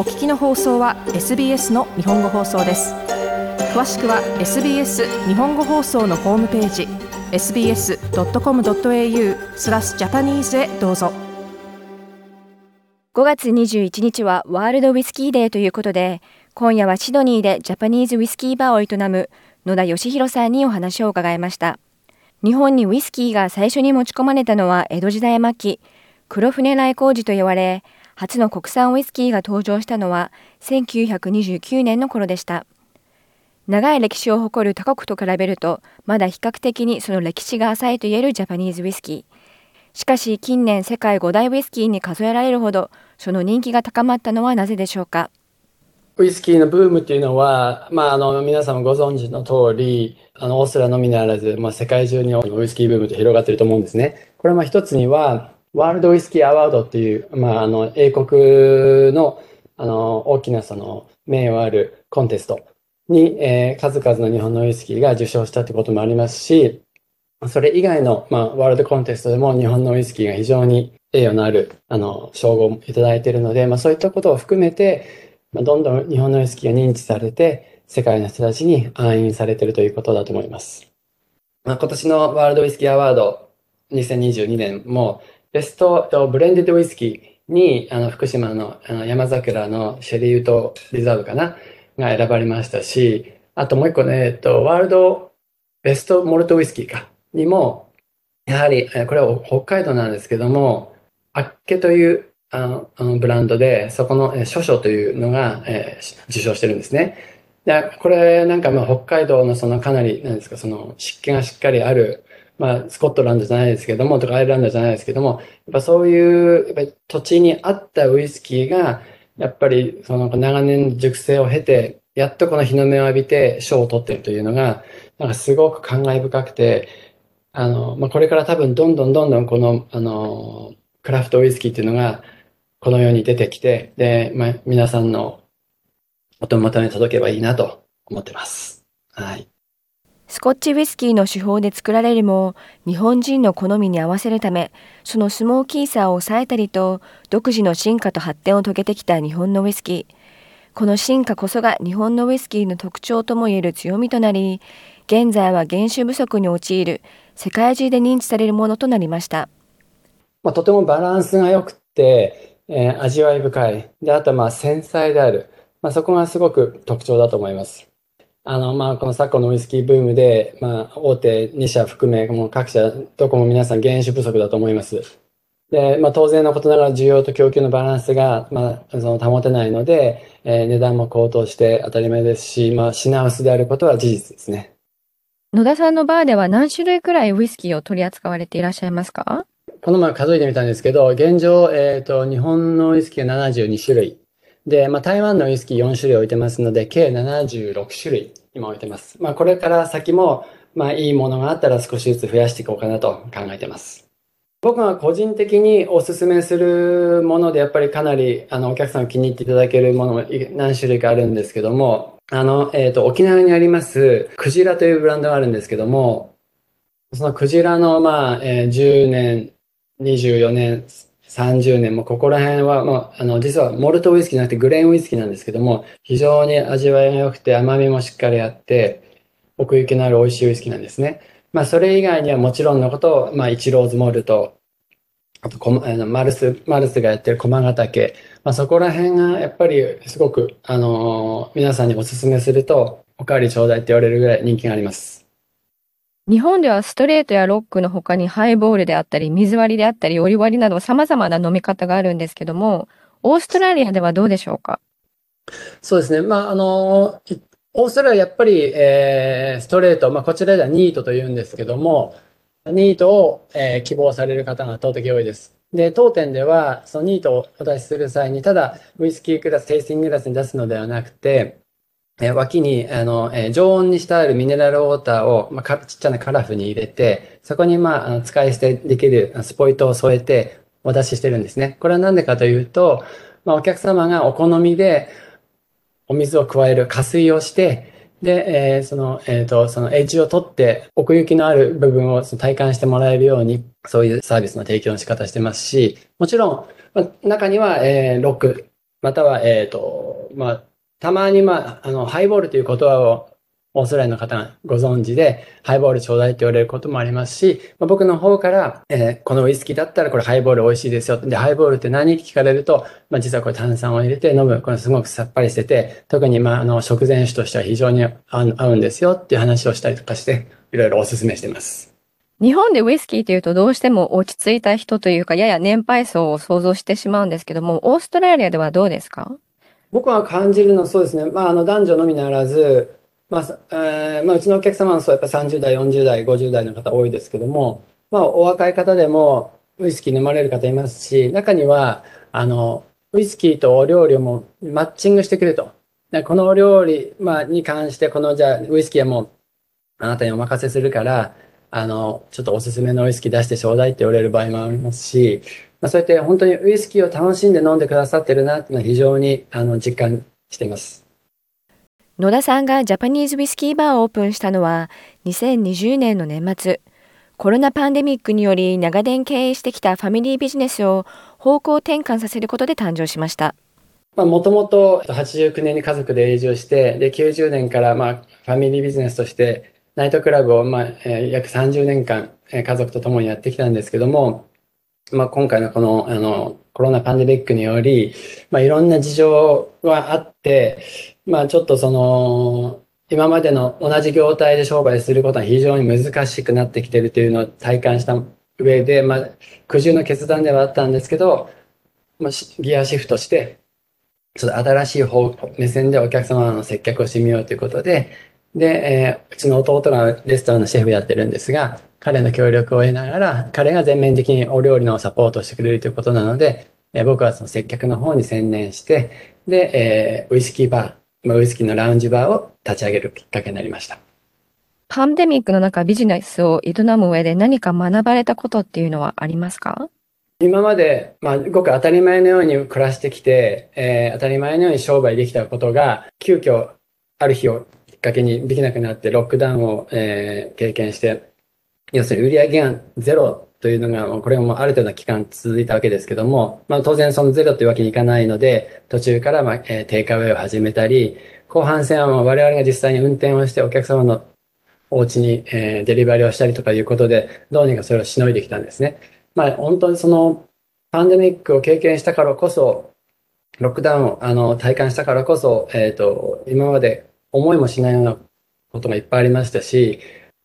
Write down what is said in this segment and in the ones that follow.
お聞きの放送は SBS の日本語放送です。詳しくは SBS 日本語放送のホームページ sbs.com.au スラスジャパニーズへどうぞ。5月21日はワールドウィスキーデーということで今夜はシドニーでジャパニーズウイスキーバーを営む野田義弘さんにお話を伺いました。日本にウイスキーが最初に持ち込まれたのは江戸時代末期黒船来航時と言われ初の国産ウイスキーが登場したのは1929年の頃でした。長い歴史を誇る他国と比べるとまだ比較的にその歴史が浅いと言えるジャパニーズウイスキー。しかし近年世界5大ウイスキーに数えられるほどその人気が高まったのはなぜでしょうか？ウイスキーのブームっていうのは、まあ、あの、皆様ご存知の通り、あの、オーストラのみならず、まあ、世界中にウイスキーブームって広がってると思うんですね。これは一つには、ワールドウイスキーアワードっていう、まあ、あの、英国の、あの、大きなその、名誉あるコンテストに、えー、数々の日本のウイスキーが受賞したってこともありますし、それ以外の、まあ、ワールドコンテストでも日本のウイスキーが非常に栄誉のある、あの、称号をいただいているので、まあ、そういったことを含めて、まあ、どんどん日本のウイスキーが認知されて、世界の人たちに暗印されているということだと思います。まあ、今年のワールドウイスキーアワード2022年も、ベストブレンデッドウイスキーに、あの、福島のあの山桜のシェリーウトリザーブかな？が選ばれましたし、あともう一個ね、えっと、ワールドベストモルトウイスキーか、にも、やはり、これは北海道なんですけども、あっけというあのあのブランドで、そこの、え諸書というのが、えー、受賞してるんですね。で、これなんかまあ北海道のそのかなり、なんですか、その湿気がしっかりあるまあ、スコットランドじゃないですけども、とかアイルランドじゃないですけども、やっぱそういう、やっぱ土地に合ったウイスキーが、やっぱりその長年熟成を経て、やっとこの日の目を浴びて賞を取ってるというのが、なんかすごく感慨深くて、あの、まあ、これから多分どんどんどんどんこの、あの、クラフトウイスキーっていうのが、この世に出てきて、で、まあ、皆さんのお手元に届けばいいなと思ってます。はい。スコッチウイスキーの手法で作られるも日本人の好みに合わせるためそのスモーキーさを抑えたりと独自の進化と発展を遂げてきた日本のウイスキー。この進化こそが日本のウイスキーの特徴ともいえる強みとなり現在は原酒不足に陥る世界中で認知されるものとなりました、まあ、とてもバランスが良くて、えー、味わい深い。であとまあ繊細である、まあ、そこがすごく特徴だと思います。あの、まあ、この昨今のウイスキーブームで、まあ、大手2社含め、もう各社、どこも皆さん原酒不足だと思います。で、まあ、当然のことながら需要と供給のバランスが、まあ、その保てないので、えー、値段も高騰して当たり前ですし、まあ、品薄であることは事実ですね。野田さんのバーでは何種類くらいウイスキーを取り扱われていらっしゃいますか？この前数えてみたんですけど、現状、えっ、ー、と、日本のウイスキーが72種類。で、まあ、台湾のウイスキー4種類置いてますので、計76種類今置いてます。まあ、これから先も、まあ、いいものがあったら少しずつ増やしていこうかなと考えてます。僕が個人的にお勧めするもので、やっぱりかなり、あの、お客さん気に入っていただけるものも何種類かあるんですけども、あの、えっ、ー、と、沖縄にあります、クジラというブランドがあるんですけども、そのクジラの、まあ、えー、10年、24年、30年もここら辺は、まあ、あの、実はモルトウイスキーじゃなくてグレーンウイスキーなんですけども、非常に味わいが良くて甘みもしっかりあって、奥行きのある美味しいウイスキーなんですね。まあ、それ以外にはもちろんのこと、まあ、イチローズモルト、あとこ、あの、マルス、マルスがやってる駒ヶ岳、まあ、そこら辺がやっぱりすごく、あのー、皆さんにお勧めすると、おかわりちょうだいって言われるぐらい人気があります。日本ではストレートやロックの他にハイボールであったり、水割りであったり、折り割りなど様々な飲み方があるんですけども、オーストラリアではどうでしょうか？そうですね。まあ、あの、オーストラリアやっぱり、えー、ストレート、まあ、こちらではニートと言うんですけども、ニートを、えー、希望される方が圧倒的多いです。で、当店では、そのニートをお出しする際に、ただ、ウイスキークラス、テイスティングラスに出すのではなくて、え脇に、あの、え常温にしてあるミネラルウォーターを、まあ、ちっちゃなカラフに入れて、そこに、まあ、あの使い捨てできるスポイトを添えてお出ししてるんですね。これはなんでかというと、まあ、お客様がお好みでお水を加える加水をして、で、えー、その、えっ、ー、と、そのエッジを取って、奥行きのある部分をその体感してもらえるように、そういうサービスの提供の仕方してますし、もちろん、まあ、中には、えー、ロックまたは、えっ、と、まあ、たまに、まあ、あの、ハイボールという言葉をオーストラリアの方がご存知で、ハイボールちょうだいって言われることもありますし、まあ、僕の方から、えー、このウイスキーだったらこれハイボール美味しいですよ。で、ハイボールって何って聞かれると、まあ、実はこれ炭酸を入れて飲む。これすごくさっぱりしてて、特に、まあ、あの、食前酒としては非常に合うんですよっていう話をしたりとかして、いろいろお勧めしてます。日本でウイスキーというとどうしても落ち着いた人というか、やや年配層を想像してしまうんですけども、オーストラリアではどうですか？僕は感じるのはそうですね。まあ、あの、男女のみならず、まあ、えー、まあ、うちのお客様はそうやっぱ30代、40代、50代の方多いですけども、まあ、お若い方でもウイスキー飲まれる方いますし、中には、あの、ウイスキーとお料理をもマッチングしてくれと。このお料理、まあ、に関して、このじゃあ、ウイスキーはもう、あなたにお任せするから、あの、ちょっとおすすめのウイスキー出してちょうだいって言われる場合もありますし、まあ、そうやって本当にウイスキーを楽しんで飲んでくださってるなっていうのは非常にあの実感しています。野田さんがジャパニーズウィスキーバーをオープンしたのは2020年の年末。コロナパンデミックにより長年経営してきたファミリービジネスを方向転換させることで誕生しました。もともと89年に家族で永住して、で、90年からまあファミリービジネスとしてナイトクラブをまあ、えー、約30年間、えー、家族と共にやってきたんですけども、まあ今回のこの、あの、コロナパンデミックにより、まあいろんな事情はあって、まあちょっとその、今までの同じ業態で商売することは非常に難しくなってきてるというのを体感した上で、まあ苦渋の決断ではあったんですけど、まあギアシフトして、ちょっと新しい方目線でお客様の接客をしてみようということで、で、えー、うちの弟がレストランのシェフやってるんですが、彼の協力を得ながら、彼が全面的にお料理のサポートをしてくれるということなので、えー、僕はその接客の方に専念して、で、えー、ウイスキーバー、ウイスキーのラウンジバーを立ち上げるきっかけになりました。パンデミックの中ビジネスを営む上で何か学ばれたことっていうのはありますか？今まで、まあ、ごく当たり前のように暮らしてきて、えー、当たり前のように商売できたことが、急遽、ある日をきっかけにできなくなって、ロックダウンを、えー、経験して、要するに売上がゼロというのが、これもある程度の期間続いたわけですけども、まあ当然そのゼロというわけにいかないので、途中からまあ、えー、テイクアウェイを始めたり、後半戦はまあ我々が実際に運転をしてお客様のお家に、えー、デリバリーをしたりとかいうことで、どうにかそれをしのいできたんですね。まあ本当にそのパンデミックを経験したからこそ、ロックダウンをあの体感したからこそ、えっ、ー、と、今まで思いもしないようなことがいっぱいありましたし、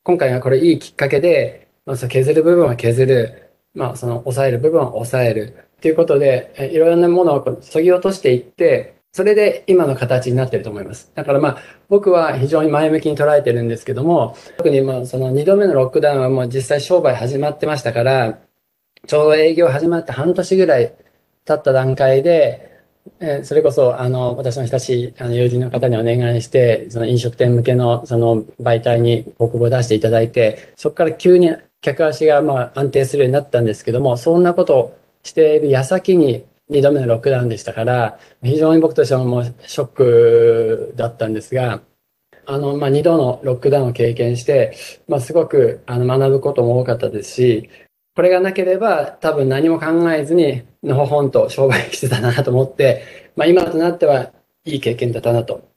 今回はこれいいきっかけで、まあ、削る部分は削る、まあ、その抑える部分は抑えるっていうことで、いろいろなものを削ぎ落としていって、それで今の形になってると思います。だからまあ、僕は非常に前向きに捉えてるんですけども、特にまあ、その2度目のロックダウンはもう実際商売始まってましたから、ちょうど営業始まって半年ぐらい経った段階で、えそれこそ、あの、私の親しいあの友人の方にお願いして、その飲食店向けのその媒体に広告を出していただいて、そこから急に客足がまあ安定するようになったんですけども、そんなことをしている矢先に2度目のロックダウンでしたから、非常に僕としてはもうショックだったんですが、あの、まあ、2度のロックダウンを経験して、まあ、すごくあの学ぶことも多かったですし、これがなければ多分何も考えずにのほほんと商売してたなと思って、まあ今となってはいい経験だったなと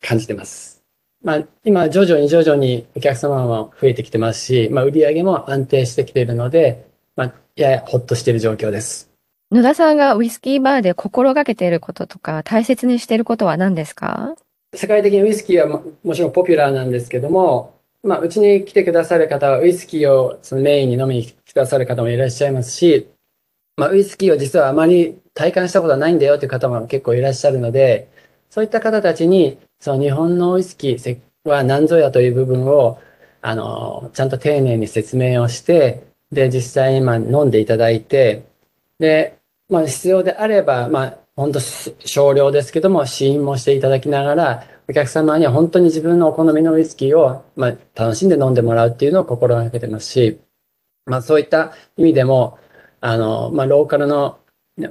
感じてます。まあ今徐々に徐々にお客様も増えてきてますし、まあ売り上げも安定してきているので、まあややほっとしている状況です。野田さんがウイスキーバーで心がけていることとか大切にしていることは何ですか？世界的にウイスキーはももちろんポピュラーなんですけども、まあ、うちに来てくださる方はウイスキーをそのメインに飲みにくださる方もいらっしゃいますし、まあ、ウイスキーを実はあまり体感したことはないんだよという方も結構いらっしゃるので、そういった方たちに、その日本のウイスキーは何ぞやという部分を、あの、ちゃんと丁寧に説明をして、で、実際にまあ飲んでいただいて、で、まあ必要であれば、まあ本当少量ですけども、試飲もしていただきながら、お客様には本当に自分のお好みのウイスキーを、まあ、楽しんで飲んでもらうっていうのを心がけてますし、まあそういった意味でも、あの、まあローカルの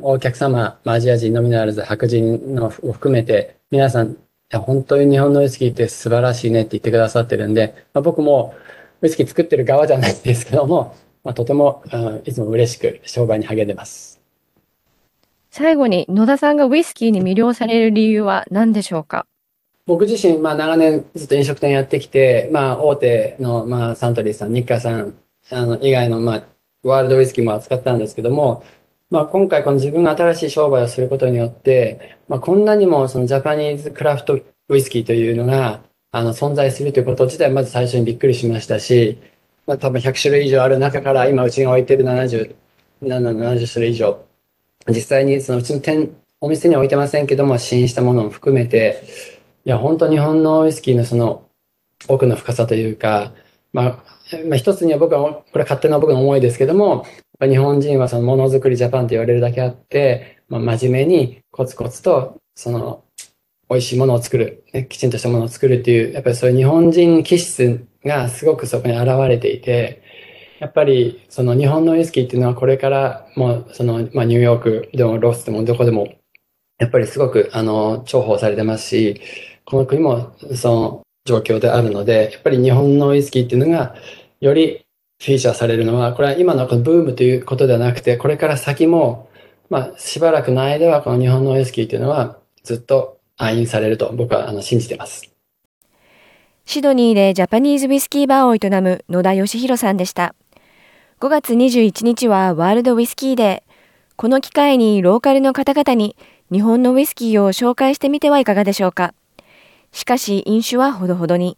お客様、まあ、アジア人のみならず白人のを含めて、皆さん、いや本当に日本のウイスキーって素晴らしいねって言ってくださってるんで、まあ、僕もウイスキー作ってる側じゃないですけども、まあ、とても、うん、いつも嬉しく商売に励んでます。最後に野田さんがウイスキーに魅了される理由は何でしょうか？僕自身、まあ長年ずっと飲食店やってきて、まあ大手の、まあサントリーさん、日課さん、あの、以外の、まあ、ワールドウイスキーも扱ったんですけども、まあ今回この自分が新しい商売をすることによって、まあこんなにもそのジャパニーズクラフトウイスキーというのが、あの、存在するということ自体まず最初にびっくりしましたし、まあ多分100種類以上ある中から今うちが置いてる70、70種類以上、実際にそのうちの店、お店には置いてませんけども、試飲したものも含めて、いや、本当日本のウイスキーのその奥の深さというか、まあ、まあ、一つには僕は、これ勝手な僕の思いですけども、日本人はそのものづくりジャパンと言われるだけあって、まあ、真面目にコツコツと、その、美味しいものを作る、ね、きちんとしたものを作るっていう、やっぱりそういう日本人気質がすごくそこに現れていて、やっぱりその日本のウイスキーっていうのはこれからもうその、まあ、ニューヨークでもロスでもどこでも、やっぱりすごくあの重宝されてますし、この国もその状況であるので、やっぱり日本のウイスキーっていうのがよりフィーチャーされるのは、これは今のこのブームということではなくて、これから先も、まあしばらくの間はこの日本のウイスキーっていうのはずっと愛飲されると僕はあの信じてます。シドニーでジャパニーズウィスキーバーを営む野田義弘さんでした。5月21日はワールドウィスキーデー。この機会にローカルの方々に日本のウイスキーを紹介してみてはいかがでしょうか。しかし飲酒はほどほどに。